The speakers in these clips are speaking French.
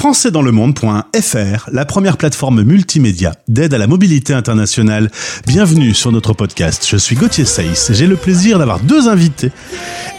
françaisdanslemonde.fr, la première plateforme multimédia d'aide à la mobilité internationale. Bienvenue sur notre podcast. Je suis Gauthier Saïs. J'ai le plaisir d'avoir deux invités.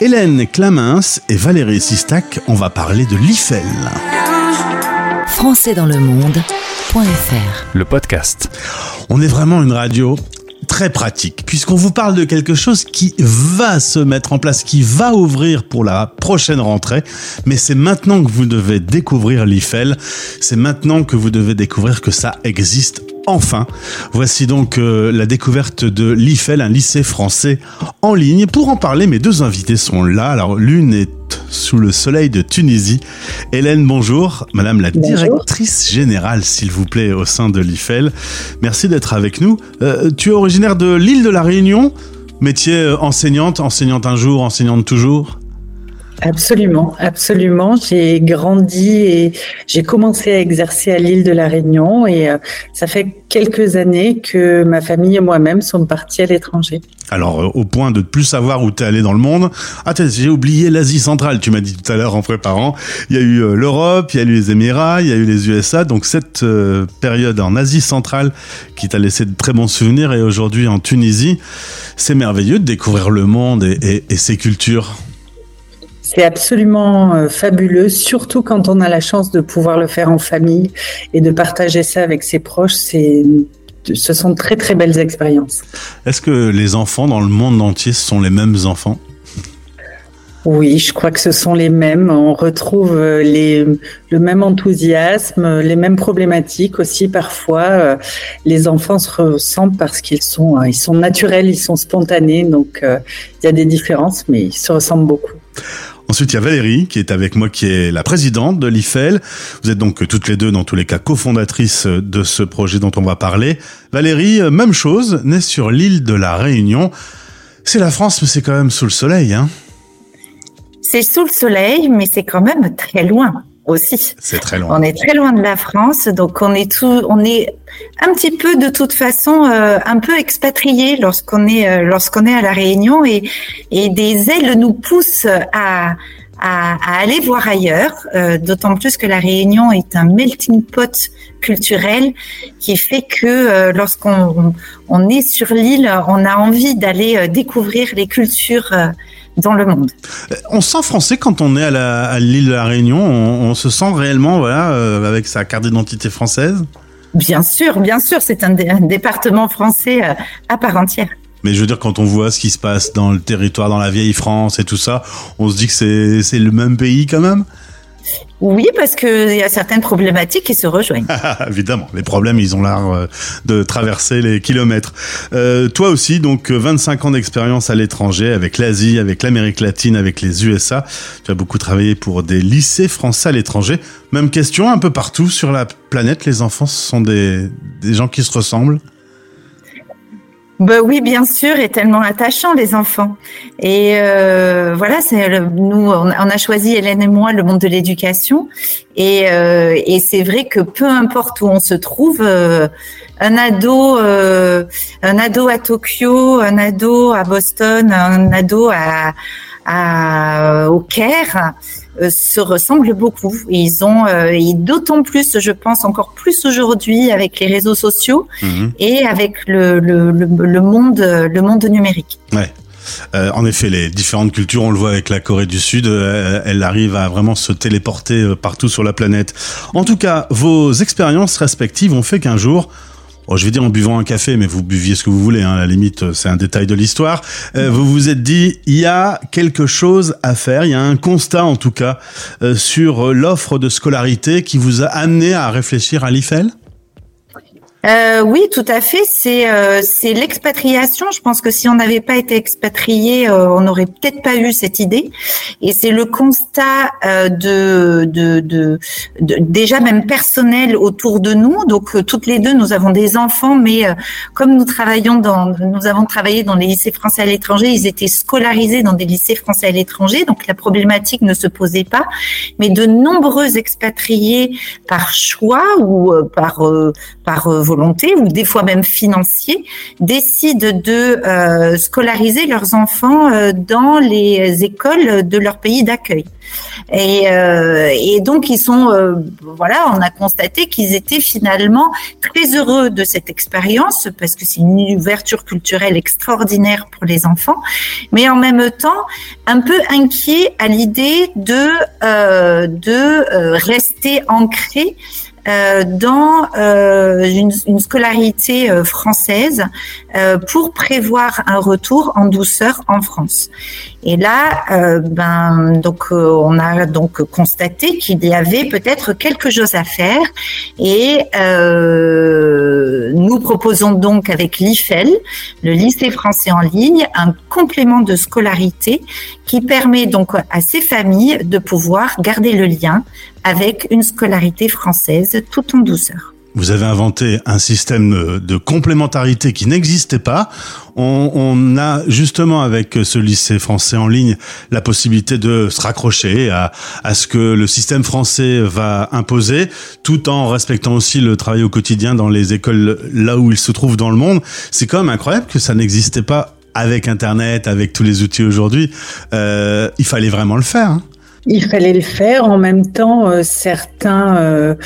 Hélène Clamins et Valérie Sistac. On va parler de l'IFEL. françaisdanslemonde.fr Le podcast. On est vraiment une radio très pratique, puisqu'on vous parle de quelque chose qui va se mettre en place, qui va ouvrir pour la prochaine rentrée, mais c'est maintenant que vous devez découvrir l'IFEL, c'est maintenant que vous devez découvrir que ça existe enfin. Voici donc euh, la découverte de l'IFEL, un lycée français en ligne. Pour en parler, mes deux invités sont là. Alors l'une est sous le soleil de Tunisie. Hélène, bonjour. Madame la Bonjour. directrice générale, s'il vous plaît, au sein de l'IFEL. Merci d'être avec nous. Euh, tu es originaire de l'île de la Réunion, métier euh, enseignante, enseignante un jour, enseignante toujours. Absolument, absolument. J'ai grandi et j'ai commencé à exercer à l'île de la Réunion et euh, ça fait quelques années que ma famille et moi-même sommes partis à l'étranger. Alors, euh, au point de ne plus savoir où t'es allé dans le monde. Ah, j'ai oublié l'Asie centrale, tu m'as dit tout à l'heure en préparant. Il y a eu euh, l'Europe, il y a eu les Émirats, il y a eu les USA. Donc, cette euh, période en Asie centrale qui t'a laissé de très bons souvenirs et aujourd'hui en Tunisie, c'est merveilleux de découvrir le monde et ses cultures. C'est absolument euh, fabuleux, surtout quand on a la chance de pouvoir le faire en famille et de partager ça avec ses proches. C'est, ce sont de très très belles expériences. Est-ce que les enfants dans le monde entier sont les mêmes enfants? Oui, je crois que ce sont les mêmes. On retrouve euh, les, le même enthousiasme, les mêmes problématiques aussi parfois. Euh, Les enfants se ressemblent parce qu'ils sont, ils sont naturels, ils sont spontanés. Donc il y a des différences, mais ils se ressemblent beaucoup. Ensuite, il y a Valérie qui est avec moi, qui est la présidente de l'IFEL. Vous êtes donc toutes les deux, dans tous les cas, cofondatrices de ce projet dont on va parler. Valérie, euh, même chose, née sur l'île de la Réunion. C'est la France, mais c'est quand même sous le soleil, hein C'est sous le soleil, mais c'est quand même très loin aussi. C'est très loin. On est très loin de la France, donc on est tout, on est un petit peu de toute façon euh, un peu expatrié lorsqu'on est euh, lorsqu'on est à la Réunion et et des ailes nous poussent à à, à aller voir ailleurs, euh, d'autant plus que la Réunion est un melting pot culturel qui fait que lorsqu'on on, est sur l'île, on a envie d'aller découvrir les cultures euh, dans le monde. On se sent français quand on est à la- à l'île de la Réunion. On, on se sent réellement, voilà, euh, avec sa carte d'identité française. Bien sûr, bien sûr, c'est un, dé- un département français euh, à part entière. Mais je veux dire, quand on voit ce qui se passe dans le territoire, dans la vieille France et tout ça, on se dit que c'est c'est le même pays quand même. Oui, parce qu'il y a certaines problématiques qui se rejoignent. Évidemment, les problèmes, ils ont l'art euh, de traverser les kilomètres. Euh, toi aussi, donc, euh, 25 ans d'expérience à l'étranger, avec l'Asie, avec l'Amérique latine, avec les USA. Tu as beaucoup travaillé pour des lycées français à l'étranger. Même question, un peu partout sur la planète, les enfants, ce sont des, des gens qui se ressemblent? Ben oui, bien sûr, et tellement attachant les enfants. Et euh, voilà, c'est nous, on a choisi Hélène et moi le monde de l'éducation, et, euh, et c'est vrai que peu importe où on se trouve, euh, un ado, euh, un ado à Tokyo, un ado à Boston, un ado à, à au Caire se ressemblent beaucoup. Ils ont, euh, et d'autant plus, je pense encore plus aujourd'hui avec les réseaux sociaux Mhm. et avec le, le, le, le monde, le monde numérique. Ouais. Euh, en effet, les différentes cultures, on le voit avec la Corée du Sud, euh, elle arrive à vraiment se téléporter euh, partout sur la planète. En tout cas, vos expériences respectives ont fait qu'un jour, oh, je vais dire en buvant un café, mais vous buviez ce que vous voulez, hein, à la limite, euh, c'est un détail de l'histoire, euh, vous vous êtes dit, il y a quelque chose à faire, il y a un constat en tout cas euh, sur euh, l'offre de scolarité qui vous a amené à réfléchir à l'IFEL Euh, oui, tout à fait. C'est euh, l'expatriation. Je pense que si on n'avait pas été expatrié, euh, on n'aurait peut-être pas eu cette idée. Et c'est le constat euh, de, de, de, de- déjà même personnel autour de nous. Donc euh, toutes les deux, nous avons des enfants, mais euh, comme nous travaillons dans, nous avons travaillé dans les lycées français à l'étranger, ils étaient scolarisés dans des lycées français à l'étranger, donc la problématique ne se posait pas. Mais de nombreux expatriés par choix ou par par euh, volonté ou des fois même financiers décident de scolariser leurs enfants dans les écoles de leur pays d'accueil. Et, et, donc ils sont, voilà, on a constaté qu'ils étaient finalement très heureux de cette expérience parce que c'est une ouverture culturelle extraordinaire pour les enfants, mais en même temps un peu inquiets à l'idée de euh, de euh, rester ancré euh, dans euh, une, une, scolarité euh, française pour prévoir un retour en douceur en France. Et là, ben donc on a donc constaté qu'il y avait peut-être quelque chose à faire et nous proposons donc avec l'IFEL, le lycée français en ligne, un complément de scolarité qui permet donc à ces familles de pouvoir garder le lien avec une scolarité française tout en douceur. Vous avez inventé un système de complémentarité qui n'existait pas. On, a justement avec ce lycée français en ligne la possibilité de se raccrocher à, à ce que le système français va imposer, tout en respectant aussi le travail au quotidien dans les écoles là où il se trouve dans le monde. C'est quand même incroyable que ça n'existait pas avec Internet, avec tous les outils aujourd'hui. Euh, il fallait vraiment le faire. Hein. Il fallait le faire. En même temps, euh, euh, certains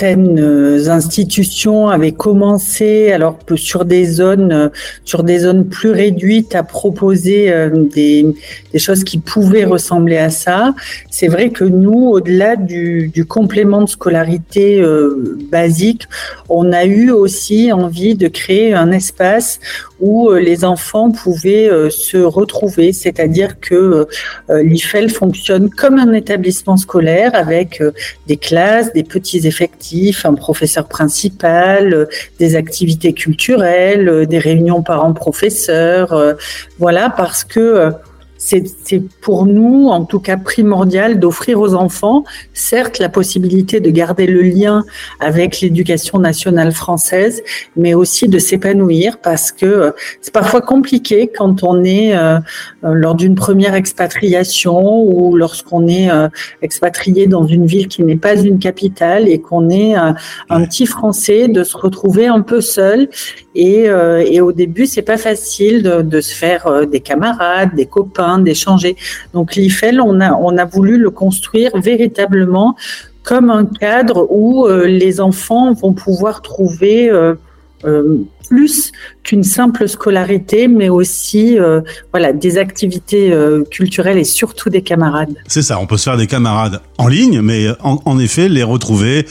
certaines euh, institutions avaient commencé, alors sur des zones, euh, sur des zones plus réduites, à proposer euh, des, choses qui pouvaient ressembler à ça. C'est vrai que nous, au-delà du, complément de scolarité basique, on a eu aussi envie de créer un espace où les enfants pouvaient se retrouver, c'est-à-dire que l'IFEL fonctionne comme un établissement scolaire avec des classes, des petits effectifs un professeur principal, euh, des activités culturelles, euh, des réunions parents-professeurs. Euh, voilà, parce que c'est pour nous, en tout cas, primordial d'offrir aux enfants, certes, la possibilité de garder le lien avec l'éducation nationale française, mais aussi de s'épanouir parce que euh, c'est parfois compliqué quand on est euh, euh, lors d'une première expatriation ou lorsqu'on est expatrié dans une ville qui n'est pas une capitale et qu'on est un petit Français de se retrouver un peu seul. Et, et au début, c'est pas facile de, de se faire des camarades, des copains d'échanger. Donc l'IFEL, on a, on a voulu le construire véritablement comme un cadre où euh, les enfants vont pouvoir trouver euh, euh, plus qu'une simple scolarité, mais aussi voilà des activités culturelles et surtout des camarades. C'est ça, on peut se faire des camarades en ligne, mais en, effet les retrouver,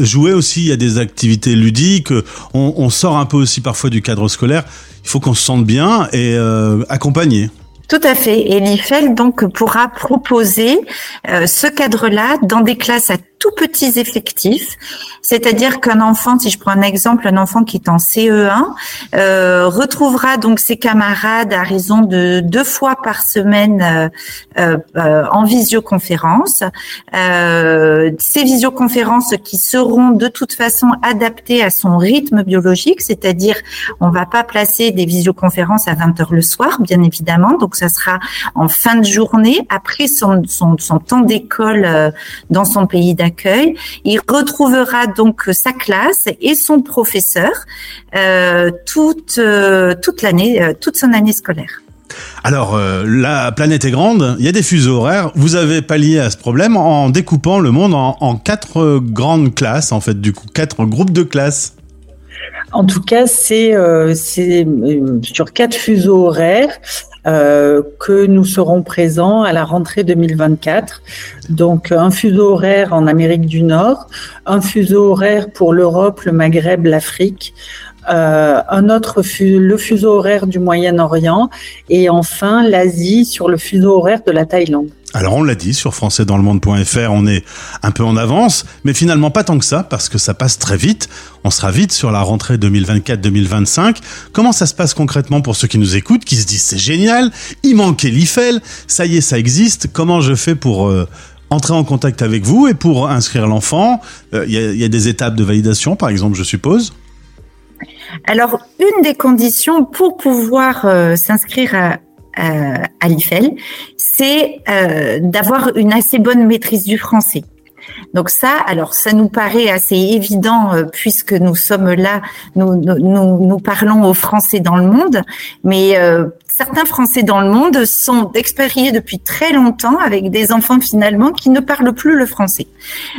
jouer aussi. Il y a des activités ludiques. On, on, sort un peu aussi parfois du cadre scolaire. Il faut qu'on se sente bien et accompagner. Tout à fait. Et l'IFEL donc pourra proposer euh, ce cadre-là dans des classes à tout petits effectifs. C'est-à-dire qu'un enfant, si je prends un exemple, un enfant qui est en CE1 euh, retrouvera donc ses camarades à raison de deux fois par semaine euh, en visioconférence. Ces visioconférences qui seront de toute façon adaptées à son rythme biologique, c'est-à-dire on va pas placer des visioconférences à 20 heures le soir, bien évidemment. Ça sera en fin de journée après son, son, son temps d'école euh, dans son pays d'accueil il retrouvera donc sa classe et son professeur euh, toute euh, toute l'année, euh, toute son année scolaire. Alors, la planète est grande, il y a des fuseaux horaires. Vous avez pallié à ce problème en découpant le monde en, en quatre grandes classes, en fait, du coup, quatre groupes de classes. En tout cas, c'est sur quatre fuseaux horaires. Euh, que nous serons présents à la rentrée 2024. Donc un fuseau horaire en Amérique du Nord, un fuseau horaire pour l'Europe, le Maghreb, l'Afrique, euh, un autre le fuseau horaire du Moyen-Orient et enfin l'Asie sur le fuseau horaire de la Thaïlande. Alors on l'a dit sur françaisdanslemonde.fr, on est un peu en avance, mais finalement pas tant que ça parce que ça passe très vite. On sera vite sur la rentrée 2024-2025. Comment ça se passe concrètement pour ceux qui nous écoutent, qui se disent c'est génial, il manquait l'IFEL, ça y est, ça existe. Comment je fais pour euh, entrer en contact avec vous et pour inscrire l'enfant? Euh, Il y, a des étapes de validation, par exemple, je suppose? Alors, une des conditions pour pouvoir euh, s'inscrire à, à l'IFEL, c'est euh, d'avoir une assez bonne maîtrise du français. Donc ça, alors ça nous paraît assez évident euh, puisque nous sommes là, nous, nous, nous, parlons aux Français dans le monde, mais euh, certains Français dans le monde sont expériés depuis très longtemps avec des enfants finalement qui ne parlent plus le français.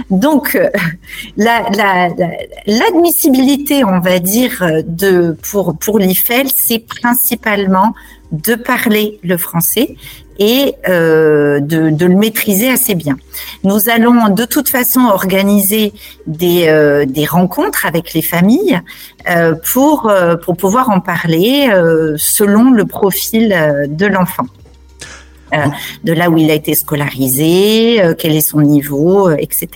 Donc euh, l'admissibilité, la, on va dire, de pour pour l'IFEL, c'est principalement de parler le français et euh, de, de, le maîtriser assez bien. Nous allons de toute façon organiser des, euh, des rencontres avec les familles euh, pour, euh, pour pouvoir en parler euh, selon le profil de l'enfant. de là où il a été scolarisé, quel est son niveau, etc.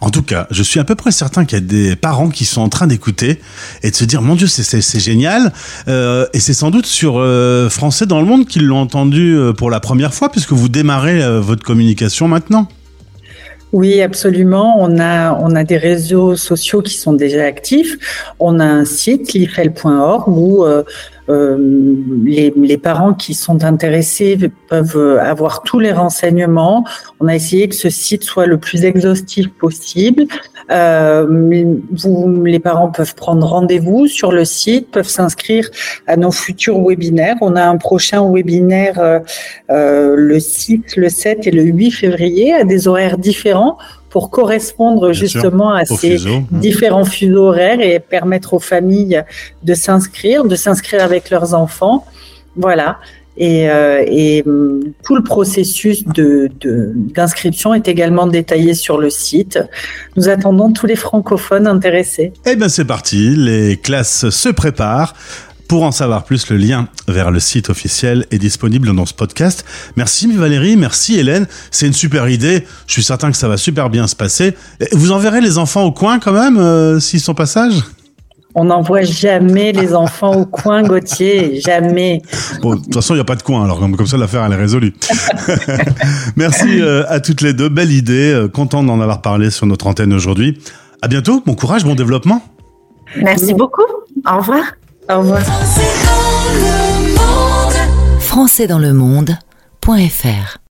En tout cas, je suis à peu près certain qu'il y a des parents qui sont en train d'écouter et de se dire mon Dieu, c'est génial. Euh, et c'est sans doute sur euh, Français dans le monde qu'ils l'ont entendu euh, pour la première fois, puisque vous démarrez votre communication maintenant. Oui, absolument. On a des réseaux sociaux qui sont déjà actifs. On a un site, lifel.org, où euh, les, parents qui sont intéressés peuvent avoir tous les renseignements. On a essayé que ce site soit le plus exhaustif possible. Euh, les parents peuvent prendre rendez-vous sur le site, peuvent s'inscrire à nos futurs webinaires. On a un prochain webinaire euh le 6, le 7 et le 8 février à des horaires différents pour correspondre justement à ces mmh. différents fuseaux horaires et permettre aux familles de s'inscrire, de s'inscrire avec leurs enfants. Voilà. Et, euh, et, mmh, tout le processus de, d'inscription est également détaillé sur le site. Nous attendons tous les francophones intéressés. Eh bien c'est parti, les classes se préparent. Pour en savoir plus, le lien vers le site officiel est disponible dans ce podcast. Merci Valérie, merci Hélène. C'est une super idée. Je suis certain que ça va super bien se passer. Vous enverrez les enfants au coin quand même, euh, s'ils sont passage? On n'envoie jamais les enfants au coin, Gauthier, jamais. Bon, de toute façon, il n'y a pas de coin, alors comme, ça, l'affaire, elle est résolue. Merci euh, à toutes les deux, belle idée, euh, content d'en avoir parlé sur notre antenne aujourd'hui. À bientôt, bon courage, bon développement. Merci beaucoup, au revoir. Français dans le monde.fr